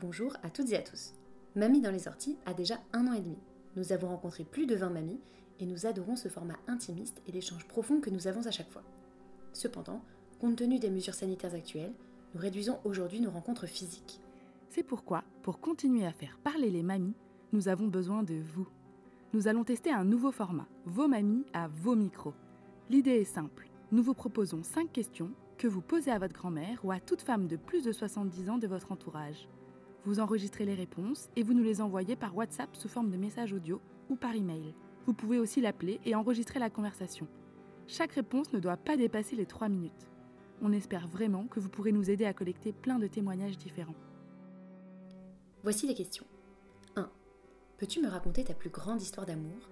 Bonjour à toutes et à tous. Mamie dans les orties a déjà un an et demi. Nous avons rencontré plus de 20 mamies et nous adorons ce format intimiste et l'échange profond que nous avons à chaque fois. Cependant, compte tenu des mesures sanitaires actuelles, nous réduisons aujourd'hui nos rencontres physiques. C'est pourquoi, pour continuer à faire parler les mamies, nous avons besoin de vous. Nous allons tester un nouveau format, vos mamies à vos micros. L'idée est simple. Nous vous proposons 5 questions que vous posez à votre grand-mère ou à toute femme de plus de 70 ans de votre entourage. Vous enregistrez les réponses et vous nous les envoyez par WhatsApp sous forme de message audio ou par email. Vous pouvez aussi l'appeler et enregistrer la conversation. Chaque réponse ne doit pas dépasser les 3 minutes. On espère vraiment que vous pourrez nous aider à collecter plein de témoignages différents. Voici les questions. 1. Peux-tu me raconter ta plus grande histoire d'amour?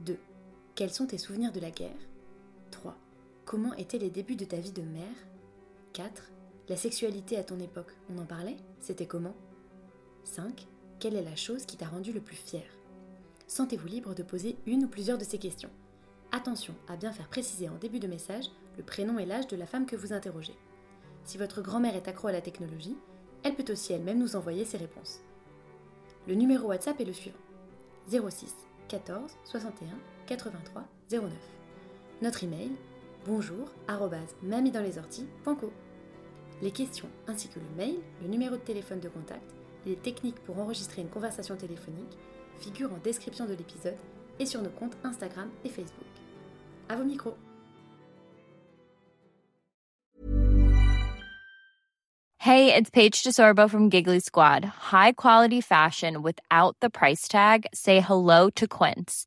2. Quels sont tes souvenirs de la guerre? 3. Comment étaient les débuts de ta vie de mère? 4. La sexualité à ton époque, on en parlait? C'était comment? 5. Quelle est la chose qui t'a rendu le plus fier? Sentez-vous libre de poser une ou plusieurs de ces questions. Attention à bien faire préciser en début de message le prénom et l'âge de la femme que vous interrogez. Si votre grand-mère est accro à la technologie, elle peut aussi elle-même nous envoyer ses réponses. Le numéro WhatsApp est le suivant 06 14 61 83 09. Notre email bonjour Les questions ainsi que le mail, le numéro de téléphone de contact les techniques pour enregistrer une conversation téléphonique figurent en description de l'épisode et sur nos comptes Instagram et Facebook. À vos micros. Hey, it's Paige DeSorbo from Giggly Squad. High quality fashion without the price tag. Say hello to Quince.